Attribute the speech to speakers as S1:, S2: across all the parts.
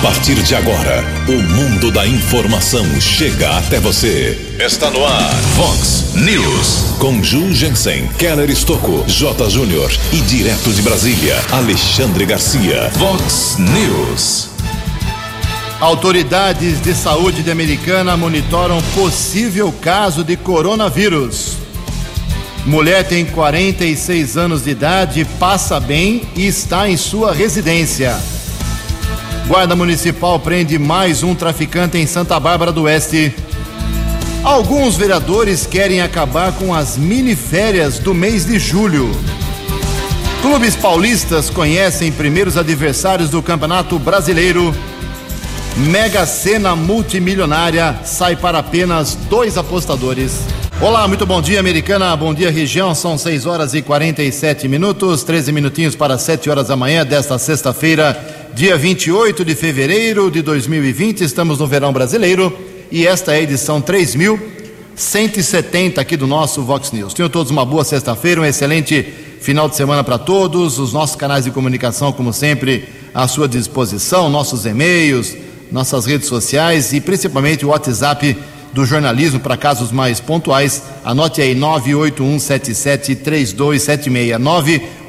S1: A partir de agora, o mundo da informação chega até você. Está no ar, Fox News. Com Ju Jensen, Keller Estocco, J. Júnior e direto de Brasília, Alexandre Garcia. Fox News.
S2: Autoridades de saúde de Americana monitoram possível caso de coronavírus. Mulher tem 46 anos de idade, passa bem e está em sua residência. Guarda Municipal prende mais um traficante em Santa Bárbara do Oeste. Alguns vereadores querem acabar com as miniférias do mês de julho. Clubes paulistas conhecem primeiros adversários do Campeonato Brasileiro. Mega Sena multimilionária sai para apenas dois apostadores. Olá, muito bom dia, americana. Bom dia, região. São 6 horas e 47 minutos, 13 minutinhos para 7 horas da manhã desta sexta-feira, dia 28 de fevereiro de 2020. Estamos no verão brasileiro e esta é a edição 3170 aqui do nosso Vox News. Tenham todos uma boa sexta-feira, um excelente final de semana para todos. Os nossos canais de comunicação, como sempre, à sua disposição, nossos e-mails, nossas redes sociais e principalmente o WhatsApp do jornalismo para casos mais pontuais. Anote aí 981773276.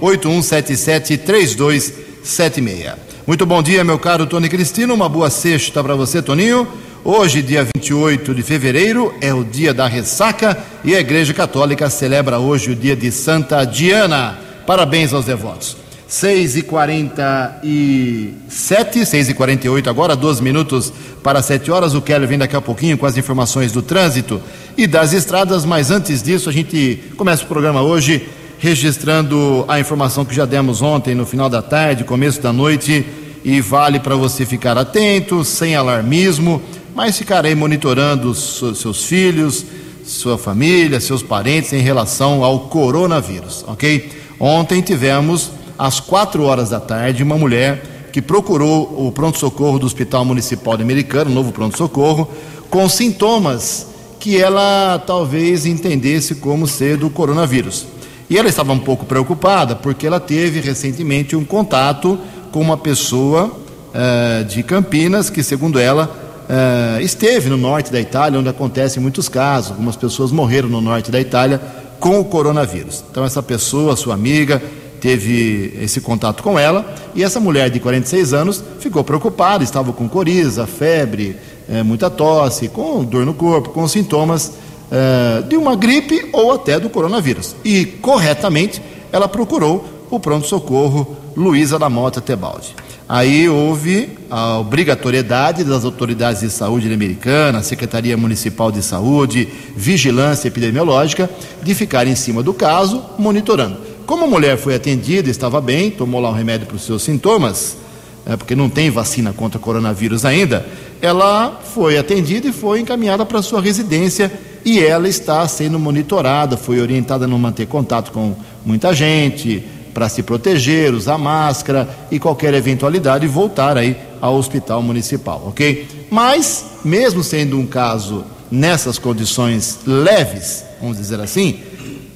S2: 981773276. Muito bom dia, meu caro Tony Cristino. Uma boa sexta para você, Toninho. Hoje, dia 28 de fevereiro, é o dia da ressaca e a Igreja Católica celebra hoje o dia de Santa Diana. Parabéns aos devotos. 6 e 47 6 e 48 agora, 12 minutos para 7 horas. O Kelly vem daqui a pouquinho com as informações do trânsito e das estradas, mas antes disso, a gente começa o programa hoje registrando a informação que já demos ontem, no final da tarde, começo da noite, e vale para você ficar atento, sem alarmismo, mas ficar aí monitorando seus filhos, sua família, seus parentes em relação ao coronavírus, ok? Ontem tivemos às quatro horas da tarde, uma mulher que procurou o pronto-socorro do Hospital Municipal de Americano, novo pronto-socorro, com sintomas que ela talvez entendesse como ser do coronavírus. E ela estava um pouco preocupada porque ela teve recentemente um contato com uma pessoa uh, de Campinas que, segundo ela, uh, esteve no norte da Itália, onde acontecem muitos casos. Algumas pessoas morreram no norte da Itália com o coronavírus. Então, essa pessoa, sua amiga, teve esse contato com ela e essa mulher de 46 anos ficou preocupada, estava com coriza, febre, é, muita tosse, com dor no corpo, com sintomas é, de uma gripe ou até do coronavírus. E corretamente ela procurou o pronto-socorro Luísa da Mota Tebaldi. Aí houve a obrigatoriedade das autoridades de saúde americanas, Secretaria Municipal de Saúde, Vigilância Epidemiológica, de ficar em cima do caso, monitorando. Como a mulher foi atendida, estava bem, tomou lá o um remédio para os seus sintomas, é, porque não tem vacina contra coronavírus ainda, ela foi atendida e foi encaminhada para sua residência e ela está sendo monitorada, foi orientada a não manter contato com muita gente, para se proteger, usar máscara e qualquer eventualidade voltar aí ao hospital municipal, ok? Mas, mesmo sendo um caso nessas condições leves, vamos dizer assim,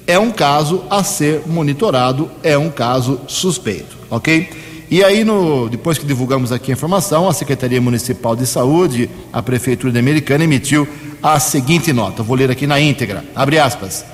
S2: é um caso a ser monitorado, é um caso suspeito, ok? E aí, no, depois que divulgamos aqui a informação, a Secretaria Municipal de Saúde, a Prefeitura de Americana, emitiu a seguinte nota. Vou ler aqui na íntegra. Abre aspas.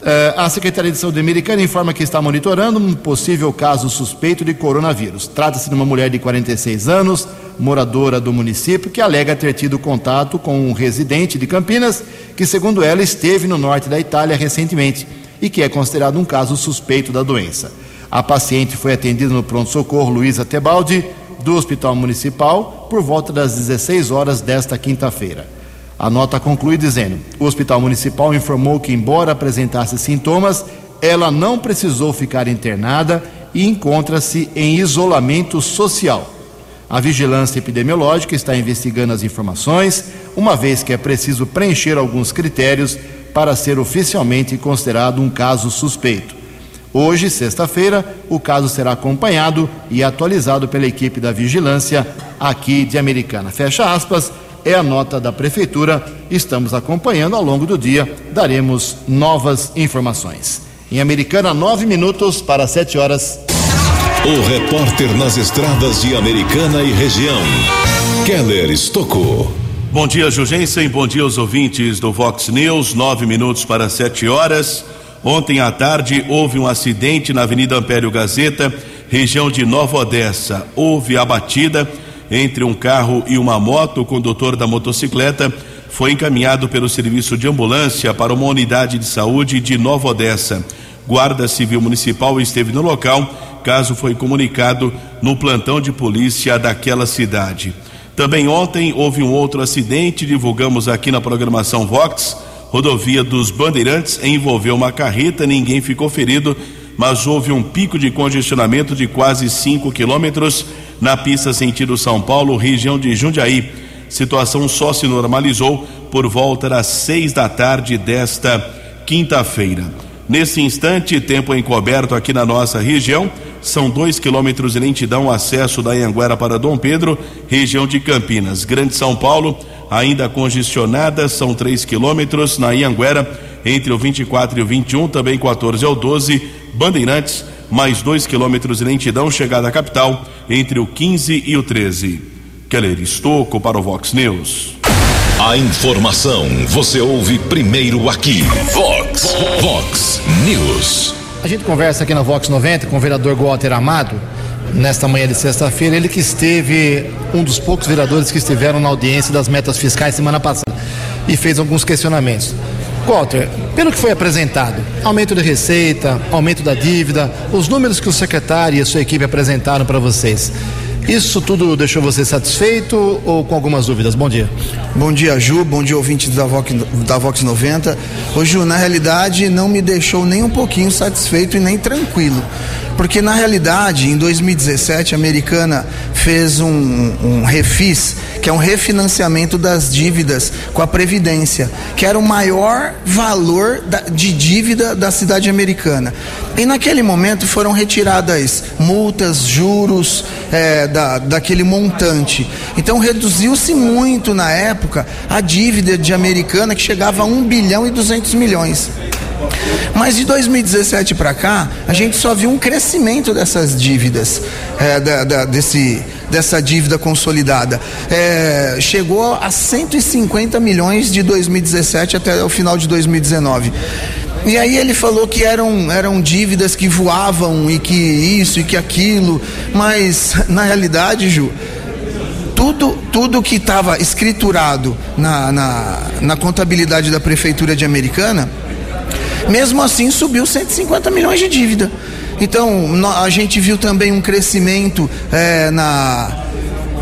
S2: Uh, a Secretaria de Saúde Americana informa que está monitorando um possível caso suspeito de coronavírus. Trata-se de uma mulher de 46 anos, moradora do município, que alega ter tido contato com um residente de Campinas, que, segundo ela, esteve no norte da Itália recentemente e que é considerado um caso suspeito da doença. A paciente foi atendida no pronto-socorro Luísa Tebaldi, do Hospital Municipal, por volta das 16 horas desta quinta-feira. A nota conclui dizendo: o Hospital Municipal informou que, embora apresentasse sintomas, ela não precisou ficar internada e encontra-se em isolamento social. A vigilância epidemiológica está investigando as informações, uma vez que é preciso preencher alguns critérios para ser oficialmente considerado um caso suspeito. Hoje, sexta-feira, o caso será acompanhado e atualizado pela equipe da vigilância aqui de Americana. Fecha aspas é a nota da Prefeitura. Estamos acompanhando ao longo do dia, daremos novas informações. Em Americana, nove minutos para sete horas.
S1: O repórter nas estradas de Americana e região, Keller Estocou.
S3: Bom dia, Jugensen. Bom dia aos ouvintes do Vox News. Nove minutos para sete horas. Ontem à tarde houve um acidente na Avenida Ampério Gazeta, região de Nova Odessa. Houve a batida entre um carro e uma moto. O condutor da motocicleta foi encaminhado pelo serviço de ambulância para uma unidade de saúde de Nova Odessa. Guarda Civil Municipal esteve no local. Caso foi comunicado no plantão de polícia daquela cidade. Também ontem houve um outro acidente, divulgamos aqui na programação Vox. Rodovia dos Bandeirantes envolveu uma carreta, ninguém ficou ferido, mas houve um pico de congestionamento de quase 5 quilômetros na pista sentido São Paulo, região de Jundiaí. Situação só se normalizou por volta das seis da tarde desta quinta-feira. Nesse instante, tempo encoberto aqui na nossa região, são dois quilômetros de lentidão acesso da Anhanguera para Dom Pedro, região de Campinas. Grande São Paulo, ainda congestionada, são três quilômetros na Anhanguera, entre o 24 e o 21, também 14 ao 12, Bandeirantes, mais dois quilômetros de lentidão, chegada à capital, entre o 15 e o 13. Keller Estocco para o Vox News.
S1: A informação você ouve primeiro aqui. Vox, Vox News.
S2: A gente conversa aqui na Vox 90 com o vereador Walter Amado, nesta manhã de sexta-feira. Ele que esteve, um dos poucos vereadores que estiveram na audiência das metas fiscais semana passada e fez alguns questionamentos. Walter, pelo que foi apresentado, aumento de receita, aumento da dívida, os números que o secretário e a sua equipe apresentaram para vocês. Isso tudo deixou você satisfeito ou com algumas dúvidas? Bom dia.
S4: Bom dia, Ju. Bom dia, ouvintes da Vox, da Vox 90. Ô, Ju, na realidade, não me deixou nem um pouquinho satisfeito e nem tranquilo. Porque, na realidade, em 2017, a Americana fez um, um refis, que é um refinanciamento das dívidas com a Previdência, que era o maior valor da, de dívida da cidade americana. E naquele momento foram retiradas multas, juros é, da, daquele montante. Então reduziu-se muito na época a dívida de americana que chegava a 1 bilhão e 200 milhões. Mas de 2017 para cá, a gente só viu um crescimento dessas dívidas, é, da, da, desse, dessa dívida consolidada. É, chegou a 150 milhões de 2017 até o final de 2019. E aí ele falou que eram, eram dívidas que voavam e que isso e que aquilo, mas na realidade, Ju, tudo, tudo que estava escriturado na, na, na contabilidade da Prefeitura de Americana, mesmo assim subiu 150 milhões de dívida. Então a gente viu também um crescimento é, na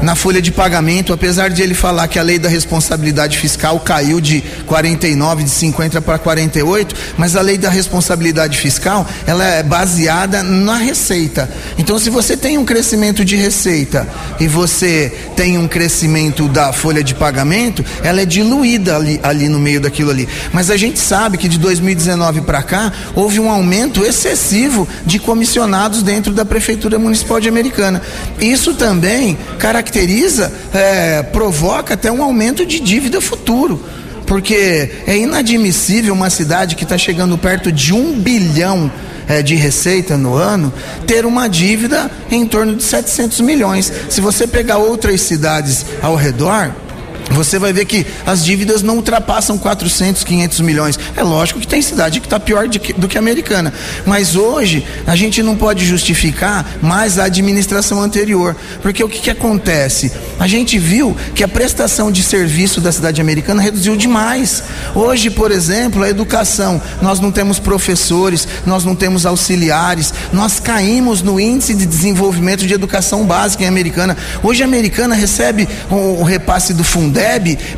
S4: na folha de pagamento, apesar de ele falar que a lei da responsabilidade fiscal caiu de 49, de 50 para 48, mas a lei da responsabilidade fiscal, ela é baseada na receita. Então, se você tem um crescimento de receita e você tem um crescimento da folha de pagamento, ela é diluída ali, ali no meio daquilo ali. Mas a gente sabe que de 2019 para cá, houve um aumento excessivo de comissionados dentro da Prefeitura Municipal de Americana. Isso também caracteriza caracteriza, é, provoca até um aumento de dívida futuro. Porque é inadmissível uma cidade que está chegando perto de um bilhão é, de receita no ano ter uma dívida em torno de 700 milhões. Se você pegar outras cidades ao redor, você vai ver que as dívidas não ultrapassam 400, 500 milhões. É lógico que tem cidade que está pior que, do que a americana. Mas hoje a gente não pode justificar mais a administração anterior. Porque o que, que acontece? A gente viu que a prestação de serviço da cidade americana reduziu demais. Hoje, por exemplo, a educação, nós não temos professores, nós não temos auxiliares, nós caímos no índice de desenvolvimento de educação básica em americana. Hoje a americana recebe o, o repasse do fundo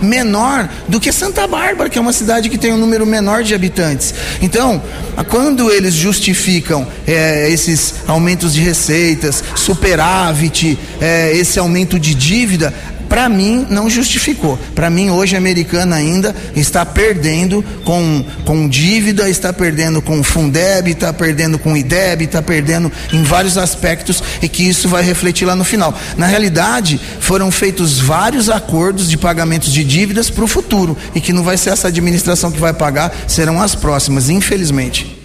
S4: Menor do que Santa Bárbara, que é uma cidade que tem um número menor de habitantes. Então, quando eles justificam é, esses aumentos de receitas, superávit, é, esse aumento de dívida, para mim não justificou. Para mim hoje a americana ainda está perdendo com, com dívida, está perdendo com Fundeb, está perdendo com IDEB, está perdendo em vários aspectos e que isso vai refletir lá no final. Na realidade, foram feitos vários acordos de pagamentos de dívidas para o futuro e que não vai ser essa administração que vai pagar, serão as próximas, infelizmente.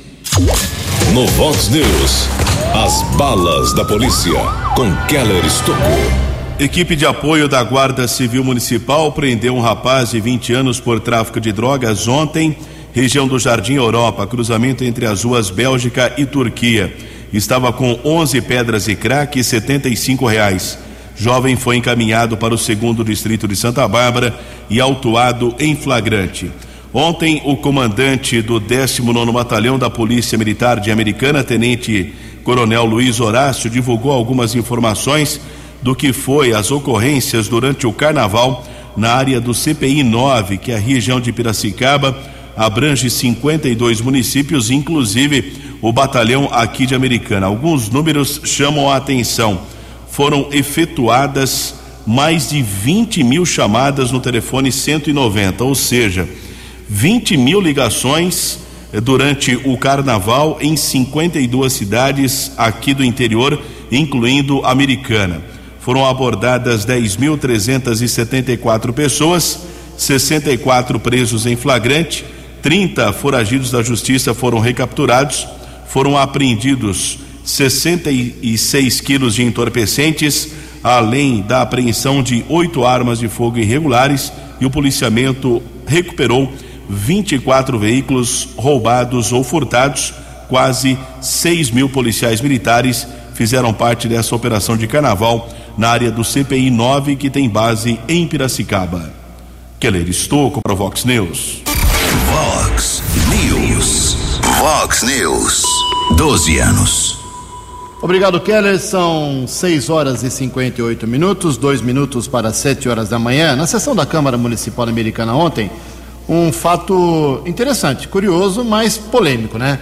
S1: No Vox News, As balas da polícia com Keller Estocou.
S3: Equipe de apoio da Guarda Civil Municipal prendeu um rapaz de 20 anos por tráfico de drogas ontem, região do Jardim Europa, cruzamento entre as ruas Bélgica e Turquia. Estava com 11 pedras de crack e 75 reais. Jovem foi encaminhado para o segundo distrito de Santa Bárbara e autuado em flagrante. Ontem, o comandante do 19 Batalhão da Polícia Militar de Americana, Tenente Coronel Luiz Horácio, divulgou algumas informações do que foi as ocorrências durante o carnaval na área do CPI 9, que é a região de Piracicaba abrange 52 municípios, inclusive o batalhão aqui de Americana. Alguns números chamam a atenção. Foram efetuadas mais de 20 mil chamadas no telefone 190, ou seja, 20 mil ligações eh, durante o carnaval em 52 cidades aqui do interior, incluindo Americana foram abordadas 10.374 pessoas, 64 presos em flagrante, 30 foragidos da justiça foram recapturados, foram apreendidos 66 quilos de entorpecentes, além da apreensão de oito armas de fogo irregulares e o policiamento recuperou 24 veículos roubados ou furtados, quase 6 mil policiais militares fizeram parte dessa operação de carnaval na área do CPI 9, que tem base em Piracicaba. Keller Estocco para o Vox News.
S1: Vox News. Vox News. 12 anos.
S2: Obrigado, Keller. São 6 horas e 58 minutos, dois minutos para 7 horas da manhã. Na sessão da Câmara Municipal Americana ontem, um fato interessante, curioso, mas polêmico, né?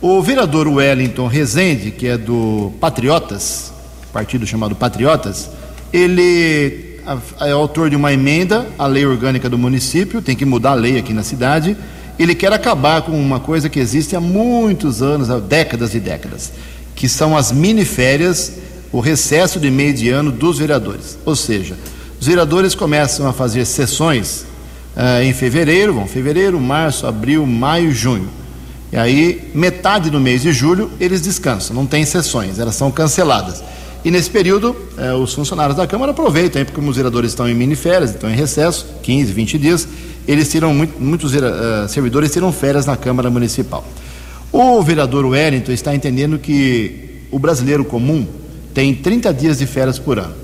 S2: O vereador Wellington Rezende, que é do Patriotas, partido chamado Patriotas, ele é autor de uma emenda à lei orgânica do município, tem que mudar a lei aqui na cidade. Ele quer acabar com uma coisa que existe há muitos anos, há décadas e décadas, que são as miniférias, o recesso de meio de ano dos vereadores. Ou seja, os vereadores começam a fazer sessões uh, em fevereiro, vão fevereiro, março, abril, maio, junho. E aí, metade do mês de julho, eles descansam, não tem sessões, elas são canceladas. E nesse período, eh, os funcionários da Câmara aproveitam, porque os vereadores estão em miniférias, estão em recesso, 15, 20 dias, eles tiram, muito, muitos uh, servidores tiram férias na Câmara Municipal. O vereador Wellington está entendendo que o brasileiro comum tem 30 dias de férias por ano.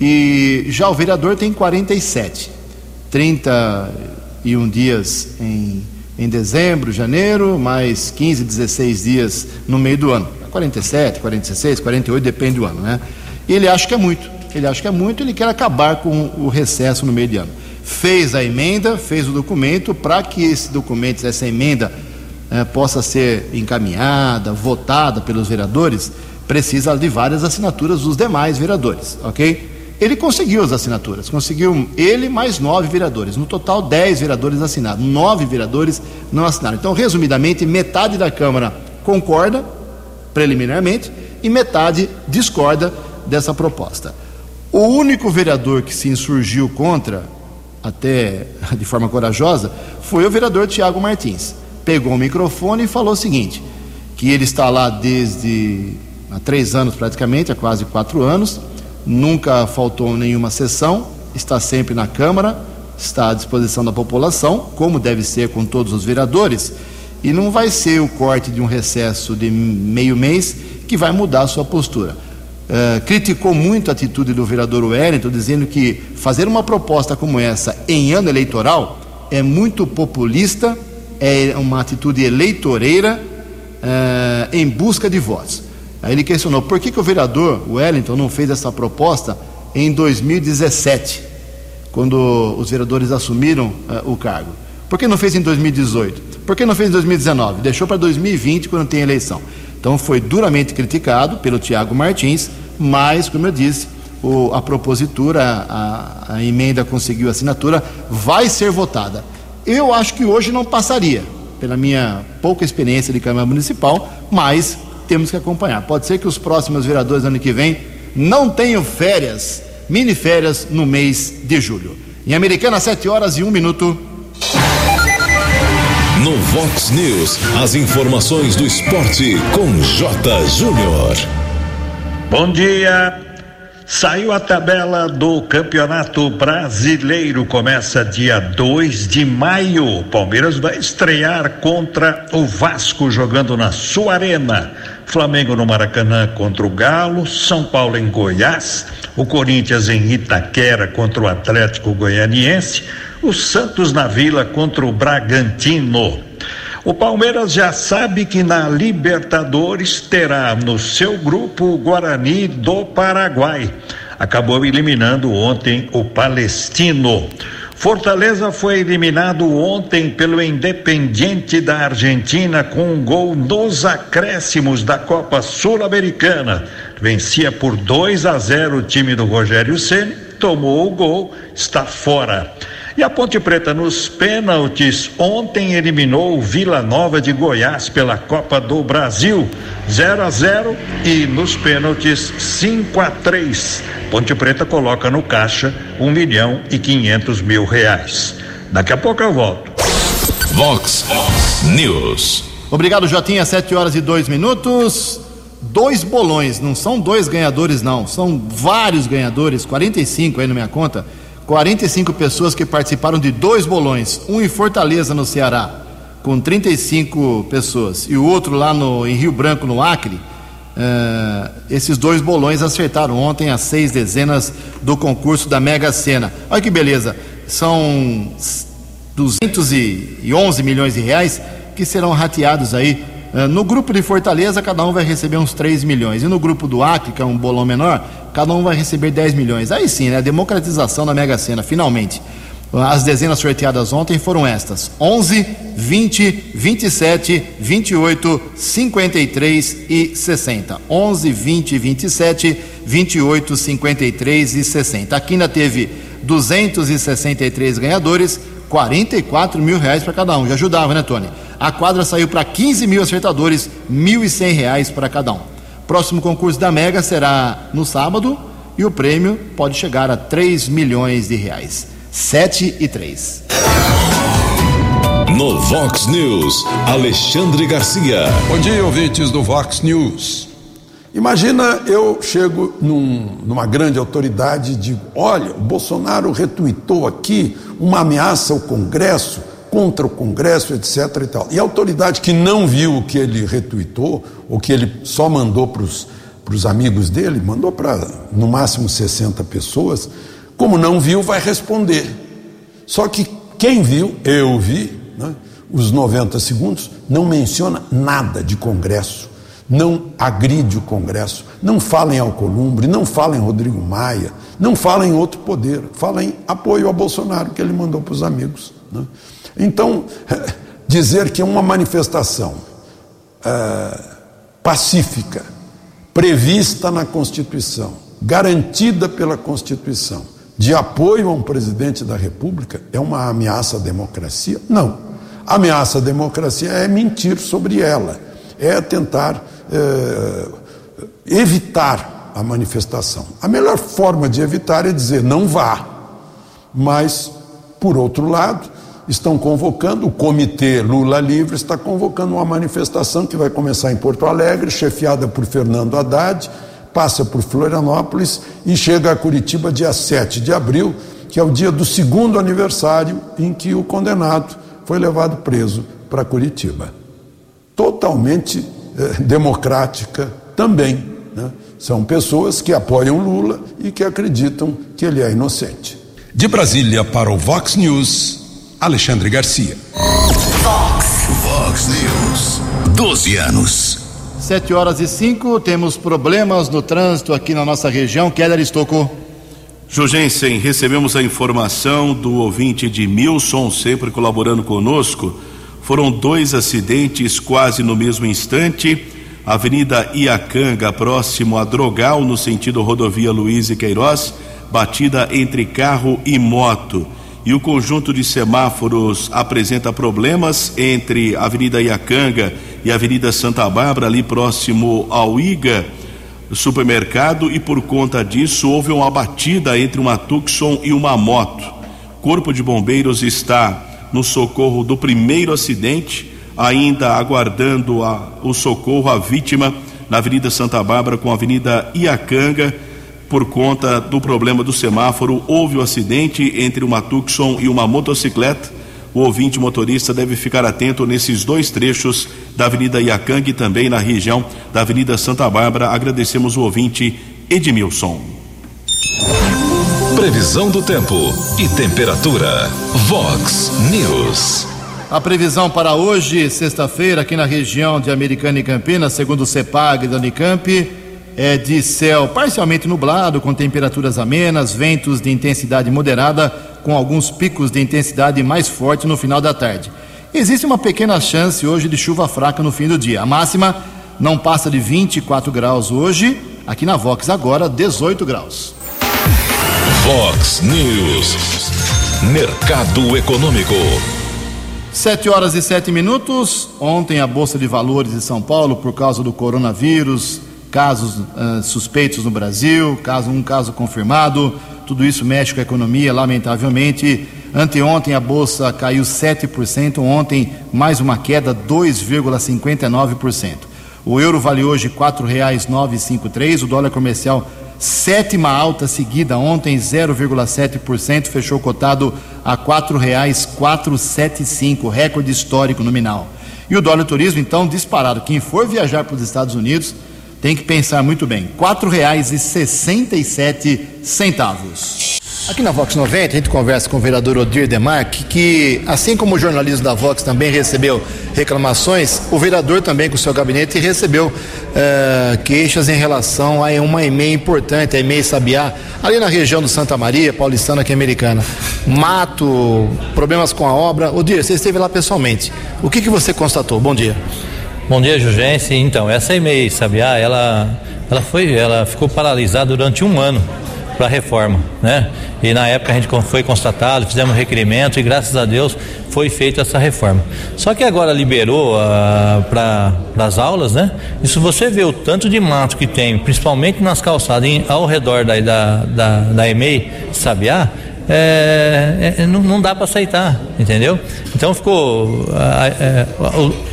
S2: E já o vereador tem 47. 31 dias em, em dezembro, janeiro, mais 15, 16 dias no meio do ano. 47, 46, 48, depende do ano, né? E ele acha que é muito. Ele acha que é muito, ele quer acabar com o recesso no meio de ano. Fez a emenda, fez o documento, para que esse documento, essa emenda, eh, possa ser encaminhada, votada pelos vereadores, precisa de várias assinaturas dos demais vereadores, ok? Ele conseguiu as assinaturas, conseguiu ele mais nove vereadores, no total dez vereadores assinados, nove vereadores não assinaram. Então, resumidamente, metade da Câmara concorda preliminarmente e metade discorda dessa proposta. O único vereador que se insurgiu contra, até de forma corajosa, foi o vereador Tiago Martins. Pegou o microfone e falou o seguinte: que ele está lá desde há três anos praticamente, há quase quatro anos, nunca faltou nenhuma sessão, está sempre na Câmara, está à disposição da população, como deve ser com todos os vereadores e não vai ser o corte de um recesso de meio mês que vai mudar a sua postura. Uh, criticou muito a atitude do vereador Wellington, dizendo que fazer uma proposta como essa em ano eleitoral é muito populista, é uma atitude eleitoreira uh, em busca de votos. Aí ele questionou por que, que o vereador Wellington não fez essa proposta em 2017, quando os vereadores assumiram uh, o cargo. Por que não fez em 2018? Por que não fez em 2019? Deixou para 2020 quando tem eleição. Então foi duramente criticado pelo Tiago Martins, mas, como eu disse, o, a propositura, a, a emenda conseguiu assinatura, vai ser votada. Eu acho que hoje não passaria, pela minha pouca experiência de Câmara Municipal, mas temos que acompanhar. Pode ser que os próximos vereadores ano que vem não tenham férias, mini férias no mês de julho. Em Americana, 7 horas e 1 minuto.
S1: No Vox News, as informações do esporte com J. Júnior.
S5: Bom dia. Saiu a tabela do Campeonato Brasileiro, começa dia 2 de maio. Palmeiras vai estrear contra o Vasco jogando na sua arena. Flamengo no Maracanã contra o Galo, São Paulo em Goiás, o Corinthians em Itaquera contra o Atlético Goianiense, o Santos na Vila contra o Bragantino. O Palmeiras já sabe que na Libertadores terá no seu grupo o Guarani do Paraguai. Acabou eliminando ontem o Palestino. Fortaleza foi eliminado ontem pelo Independiente da Argentina com um gol nos acréscimos da Copa Sul-Americana. Vencia por 2 a 0 o time do Rogério Ceni, tomou o gol, está fora. E a Ponte Preta nos pênaltis ontem eliminou o Vila Nova de Goiás pela Copa do Brasil, 0 a 0 e nos pênaltis 5 a 3. Ponte Preta coloca no caixa um milhão e quinhentos mil reais. Daqui a pouco eu volto.
S1: Vox News.
S2: Obrigado, Jotinha. 7 horas e dois minutos. Dois bolões, não são dois ganhadores, não. São vários ganhadores, 45 aí na minha conta 45 pessoas que participaram de dois bolões, um em Fortaleza, no Ceará, com 35 pessoas, e o outro lá no, em Rio Branco, no Acre. Uh, esses dois bolões acertaram ontem as seis dezenas do concurso da Mega Sena. Olha que beleza! São 211 milhões de reais que serão rateados aí no grupo de Fortaleza, cada um vai receber uns 3 milhões. E no grupo do Acre, que é um bolão menor, cada um vai receber 10 milhões. Aí sim, né? Democratização da Mega Sena, finalmente. As dezenas sorteadas ontem foram estas: 11, 20, 27, 28, 53 e 60. 11, 20, 27, 28, 53 e 60. Aqui ainda teve 263 ganhadores, 44 mil reais para cada um. Já ajudava, né, Tony? A quadra saiu para 15 mil acertadores, R$ 1.100 para cada um. Próximo concurso da Mega será no sábado e o prêmio pode chegar a 3 milhões de reais. 7 e 3.
S1: No Vox News, Alexandre Garcia.
S6: Bom dia, ouvintes do Vox News. Imagina eu chego num, numa grande autoridade e digo: olha, o Bolsonaro retuitou aqui uma ameaça ao Congresso contra o Congresso, etc. E, tal. e a autoridade que não viu o que ele retuitou, ou que ele só mandou para os amigos dele, mandou para no máximo 60 pessoas, como não viu, vai responder. Só que quem viu, eu vi, né, os 90 segundos, não menciona nada de Congresso, não agride o Congresso, não fala em Alcolumbre, não fala em Rodrigo Maia, não fala em outro poder, fala em apoio a Bolsonaro que ele mandou para os amigos. Né? Então, dizer que uma manifestação é, pacífica, prevista na Constituição, garantida pela Constituição, de apoio a um presidente da República, é uma ameaça à democracia? Não. Ameaça à democracia é mentir sobre ela, é tentar é, evitar a manifestação. A melhor forma de evitar é dizer não vá. Mas, por outro lado, estão convocando, o Comitê Lula Livre está convocando uma manifestação que vai começar em Porto Alegre, chefiada por Fernando Haddad, passa por Florianópolis e chega a Curitiba dia 7 de abril, que é o dia do segundo aniversário em que o condenado foi levado preso para Curitiba. Totalmente eh, democrática também. Né? São pessoas que apoiam Lula e que acreditam que ele é inocente.
S1: De Brasília para o Vox News. Alexandre Garcia. Fox. Fox News. 12 anos.
S2: Sete horas e cinco, temos problemas no trânsito aqui na nossa região. Keller Estocou.
S3: Jugensen, recebemos a informação do ouvinte de Milson, sempre colaborando conosco. Foram dois acidentes quase no mesmo instante. Avenida Iacanga, próximo a Drogal, no sentido rodovia Luiz e Queiroz, batida entre carro e moto e o conjunto de semáforos apresenta problemas entre a Avenida Iacanga e a Avenida Santa Bárbara, ali próximo ao IGA supermercado, e por conta disso houve uma batida entre uma Tucson e uma moto. Corpo de Bombeiros está no socorro do primeiro acidente, ainda aguardando a, o socorro à vítima na Avenida Santa Bárbara com a Avenida Iacanga. Por conta do problema do semáforo, houve o um acidente entre uma Tucson e uma motocicleta. O ouvinte motorista deve ficar atento nesses dois trechos da Avenida Iacanga e também na região da Avenida Santa Bárbara. Agradecemos o ouvinte Edmilson.
S1: Previsão do tempo e temperatura. Vox News.
S2: A previsão para hoje, sexta-feira, aqui na região de Americana e Campinas, segundo o CEPAG da Unicamp, é de céu parcialmente nublado, com temperaturas amenas, ventos de intensidade moderada, com alguns picos de intensidade mais forte no final da tarde. Existe uma pequena chance hoje de chuva fraca no fim do dia. A máxima não passa de 24 graus hoje, aqui na Vox agora 18 graus.
S1: Vox News. Mercado Econômico.
S2: Sete horas e sete minutos. Ontem a Bolsa de Valores de São Paulo, por causa do coronavírus, casos uh, suspeitos no Brasil, caso um caso confirmado, tudo isso mexe com a economia, lamentavelmente. Anteontem a bolsa caiu 7%, ontem mais uma queda 2,59%. O euro vale hoje R$ 4,953, o dólar comercial sétima alta seguida ontem, 0,7%, fechou cotado a R$ 4,475, recorde histórico nominal. E o dólar turismo, então, disparado. Quem for viajar para os Estados Unidos tem que pensar muito bem. R$ 4,67. Aqui na Vox 90, a gente conversa com o vereador Odir Demarque, que, assim como o jornalismo da Vox também recebeu reclamações, o vereador também, com o seu gabinete, recebeu uh, queixas em relação a uma EMEI importante, a EMEI Sabiá, ali na região do Santa Maria, paulistana que é americana. Mato, problemas com a obra. Odir, você esteve lá pessoalmente. O que, que você constatou? Bom dia.
S7: Bom dia, Jurgense. Então, essa EMEI Sabiá, ela, ela, foi, ela ficou paralisada durante um ano para a reforma, né? E na época a gente foi constatado, fizemos requerimento e graças a Deus foi feita essa reforma. Só que agora liberou ah, para as aulas, né? E se você vê o tanto de mato que tem, principalmente nas calçadas em, ao redor da, da, da, da EMEI Sabiá, é, é, não, não, dá para aceitar, entendeu? Então ficou. Uh,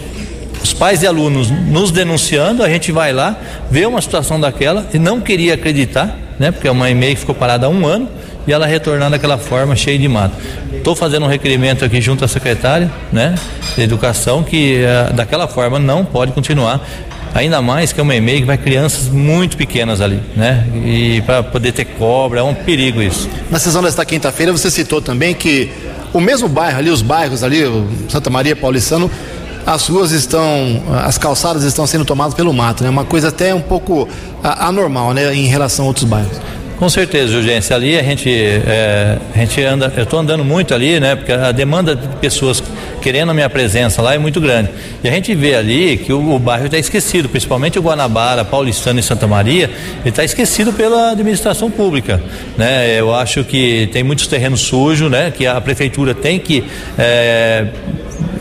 S7: os pais e alunos nos denunciando, a gente vai lá, vê uma situação daquela e não queria acreditar, né? Porque é uma e-mail que ficou parada há um ano e ela retornar daquela forma cheia de mato. Estou fazendo um requerimento aqui junto à secretária, né, de educação que uh, daquela forma não pode continuar. Ainda mais que é uma e-mail que vai crianças muito pequenas ali, né? E para poder ter cobra, é um perigo isso.
S2: Na sessão desta quinta-feira você citou também que o mesmo bairro ali, os bairros ali, Santa Maria Paulistano, as ruas estão, as calçadas estão sendo tomadas pelo mato, né? Uma coisa até um pouco anormal, né, em relação a outros bairros.
S7: Com certeza, urgência. Ali a gente, é, a gente anda, eu estou andando muito ali, né? Porque a demanda de pessoas querendo a minha presença lá é muito grande. E a gente vê ali que o, o bairro está esquecido, principalmente o Guanabara, Paulistano e Santa Maria, ele está esquecido pela administração pública. Né? Eu acho que tem muitos terrenos sujos, né? Que a prefeitura tem que. É,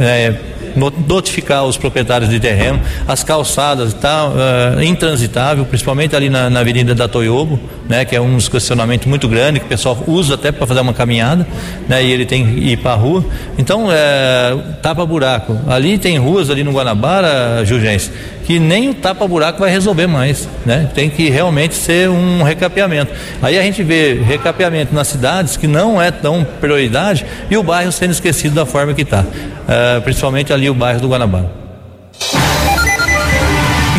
S7: é, notificar os proprietários de terreno. As calçadas está uh, eh, intransitável, principalmente ali na, na, Avenida da Toyobo, né, que é um questionamento muito grande que o pessoal usa até para fazer uma caminhada, né, e ele tem que ir para a rua. Então, é, tapa buraco. Ali tem ruas ali no Guanabara, Jurgens, que nem o tapa-buraco vai resolver mais, né? Tem que realmente ser um recapeamento. Aí a gente vê recapeamento nas cidades que não é tão prioridade e o bairro sendo esquecido da forma que está, uh, eh, principalmente ali o bairro do Guanabara.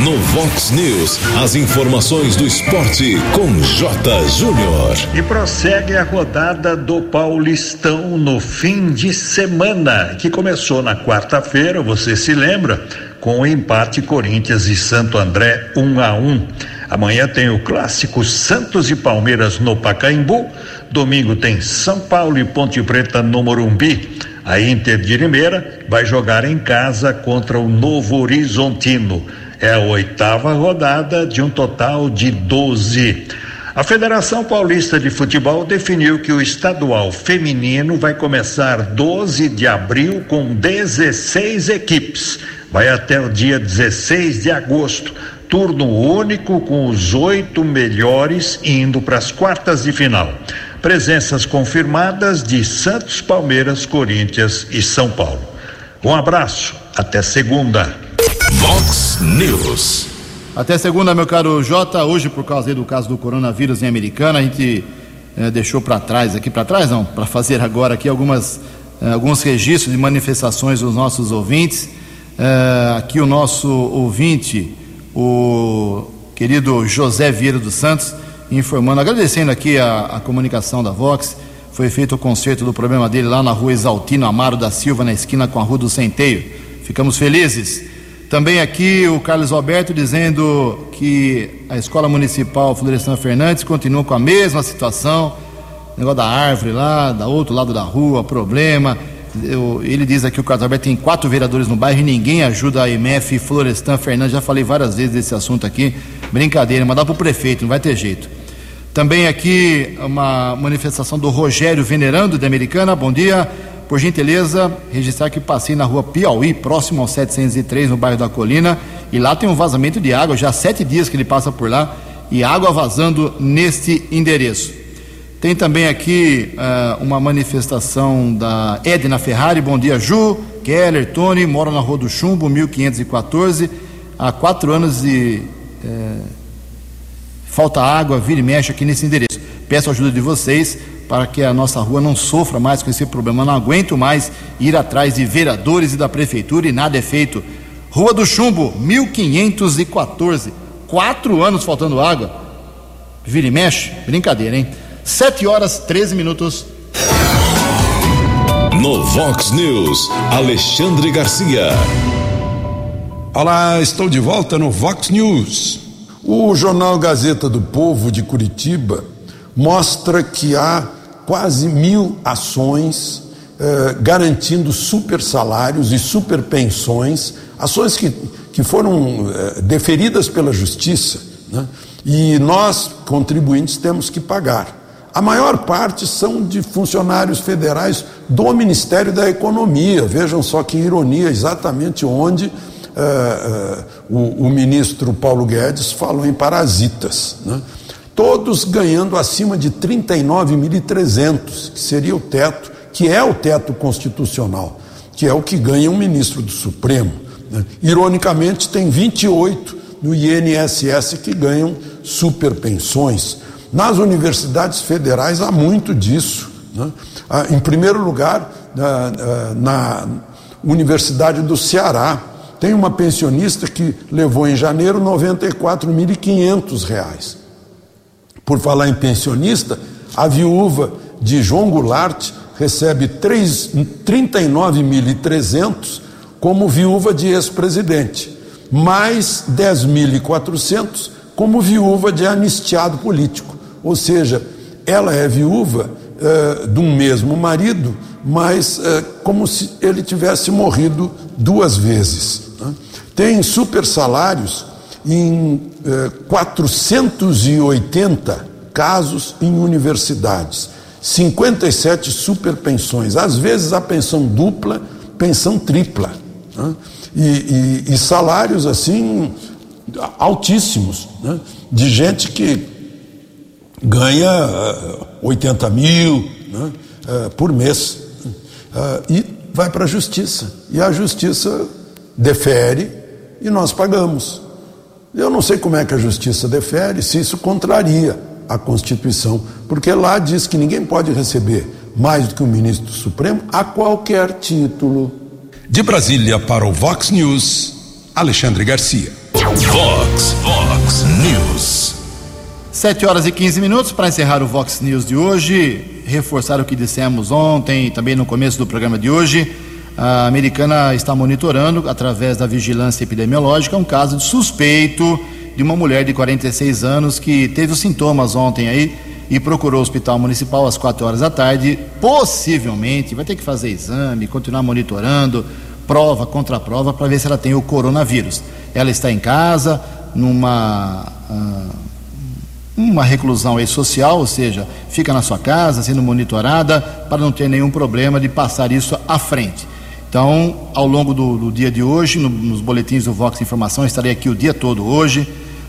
S1: No Vox News, as informações do esporte com J. Júnior.
S5: E prossegue a rodada do Paulistão no fim de semana, que começou na quarta-feira, você se lembra, com empate Corinthians e Santo André 1 um a 1. Um. Amanhã tem o clássico Santos e Palmeiras no Pacaembu. Domingo tem São Paulo e Ponte Preta no Morumbi. A Inter de Limeira vai jogar em casa contra o Novo Horizontino. É a oitava rodada de um total de 12. A Federação Paulista de Futebol definiu que o estadual feminino vai começar 12 de abril com 16 equipes. Vai até o dia 16 de agosto. Turno único com os oito melhores indo para as quartas de final. Presenças confirmadas de Santos, Palmeiras, Corinthians e São Paulo. Um abraço, até segunda.
S1: Vox News.
S2: Até segunda, meu caro Jota, hoje por causa do caso do coronavírus em Americana, a gente eh, deixou para trás, aqui para trás não, para fazer agora aqui algumas, eh, alguns registros de manifestações dos nossos ouvintes. Eh, aqui o nosso ouvinte, o querido José Vieira dos Santos, informando, agradecendo aqui a, a comunicação da Vox, foi feito o conserto do problema dele lá na rua Exaltino Amaro da Silva, na esquina com a rua do Centeio. Ficamos felizes. Também aqui o Carlos Alberto dizendo que a Escola Municipal Florestan Fernandes continua com a mesma situação, negócio da árvore lá, da outro lado da rua, problema. Eu, ele diz aqui o Carlos Alberto tem quatro vereadores no bairro e ninguém ajuda a MF Florestan Fernandes. Já falei várias vezes desse assunto aqui. Brincadeira, mandar para o prefeito, não vai ter jeito. Também aqui uma manifestação do Rogério Venerando de Americana. Bom dia. Por gentileza, registrar que passei na rua Piauí, próximo ao 703, no bairro da Colina, e lá tem um vazamento de água, já há sete dias que ele passa por lá, e água vazando neste endereço. Tem também aqui uh, uma manifestação da Edna Ferrari. Bom dia, Ju, Keller, Tony, moro na Rua do Chumbo, 1514. Há quatro anos e. Uh, Falta água, vira e mexe aqui nesse endereço. Peço a ajuda de vocês para que a nossa rua não sofra mais com esse problema. Não aguento mais ir atrás de vereadores e da prefeitura e nada é feito. Rua do Chumbo, 1514. Quatro anos faltando água. Vira e mexe? Brincadeira, hein? Sete horas, 13 minutos.
S1: No Vox News, Alexandre Garcia.
S6: Olá, estou de volta no Vox News. O jornal Gazeta do Povo de Curitiba mostra que há quase mil ações eh, garantindo super salários e super pensões, ações que, que foram eh, deferidas pela Justiça, né? e nós, contribuintes, temos que pagar. A maior parte são de funcionários federais do Ministério da Economia. Vejam só que ironia, exatamente onde uh, uh, o, o, ministro Paulo Guedes falou em parasitas. Né? Todos ganhando acima de 39.300, que seria o teto, que é o teto constitucional, que é o que ganha um ministro do Supremo. Né? Ironicamente, tem 28 no INSS que ganham superpensões. Nas universidades federais há muito disso. Né? Ah, em primeiro lugar, na, na Universidade do Ceará, tem uma pensionista que levou em janeiro R$ 94.500. Por falar em pensionista, a viúva de João Goulart recebe 39.300 como viúva de ex-presidente, mais 10.400 como viúva de anistiado político. Ou seja, ela é viúva uh, de um mesmo marido, mas uh, como se ele tivesse morrido duas vezes. Né? Tem super salários em eh, 480 casos em universidades, 57 super pensões, às vezes a pensão dupla, pensão tripla, né? e, e, e, salários assim altíssimos, né? de gente que ganha uh, 80 mil né? uh, por mês uh, e vai para a justiça. E a justiça defere e nós pagamos. Eu não sei como é que a justiça defere, se isso contraria a Constituição, porque lá diz que ninguém pode receber mais do que o ministro do Supremo a qualquer título.
S1: De Brasília para o Vox News, Alexandre Garcia. Vox, Vox News.
S2: 7 horas e 15 minutos para encerrar o Vox News de hoje. Reforçar o que dissemos ontem, também no começo do programa de hoje a americana está monitorando, através da vigilância epidemiológica, um caso de suspeito de uma mulher de 46 anos que teve os sintomas ontem aí e procurou o hospital municipal às 4 horas da tarde. Possivelmente vai ter que fazer exame, continuar monitorando, prova contra prova, para ver se ela tem o coronavírus. Ela está em casa, numa. Uh, uma reclusão aí social, ou seja, fica na sua casa sendo monitorada para não ter nenhum problema de passar isso à frente. Então, ao longo do, do dia de hoje, no, nos boletins do Vox Informação, estarei aqui o dia todo hoje,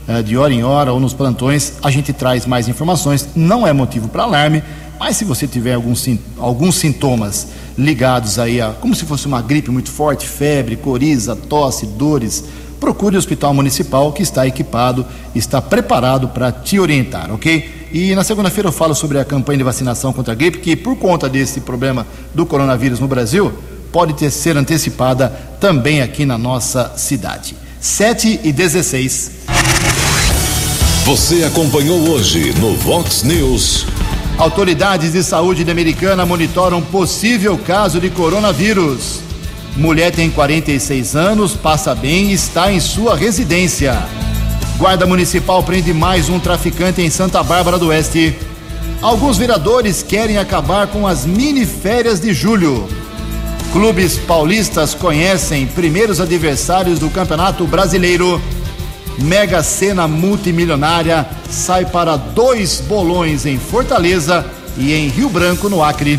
S2: eh, de hora em hora ou nos plantões, a gente traz mais informações. Não é motivo para alarme, mas se você tiver alguns, alguns sintomas ligados aí a como se fosse uma gripe muito forte, febre, coriza, tosse, dores, procure o hospital municipal que está equipado, está preparado para te orientar, ok? E na segunda-feira eu falo sobre a campanha de vacinação contra a gripe, que por conta desse problema do coronavírus no Brasil, pode ter, ser antecipada também aqui na nossa cidade. 7 e 16.
S1: Você acompanhou hoje no Vox News.
S2: Autoridades de saúde Americana monitoram possível caso de coronavírus. Mulher tem 46 anos, passa bem e está em sua residência. Guarda Municipal prende mais um traficante em Santa Bárbara do Oeste. Alguns vereadores querem acabar com as mini férias de julho. Clubes paulistas conhecem primeiros adversários do Campeonato Brasileiro. Mega Sena multimilionária sai para dois bolões em Fortaleza e em Rio Branco, no Acre.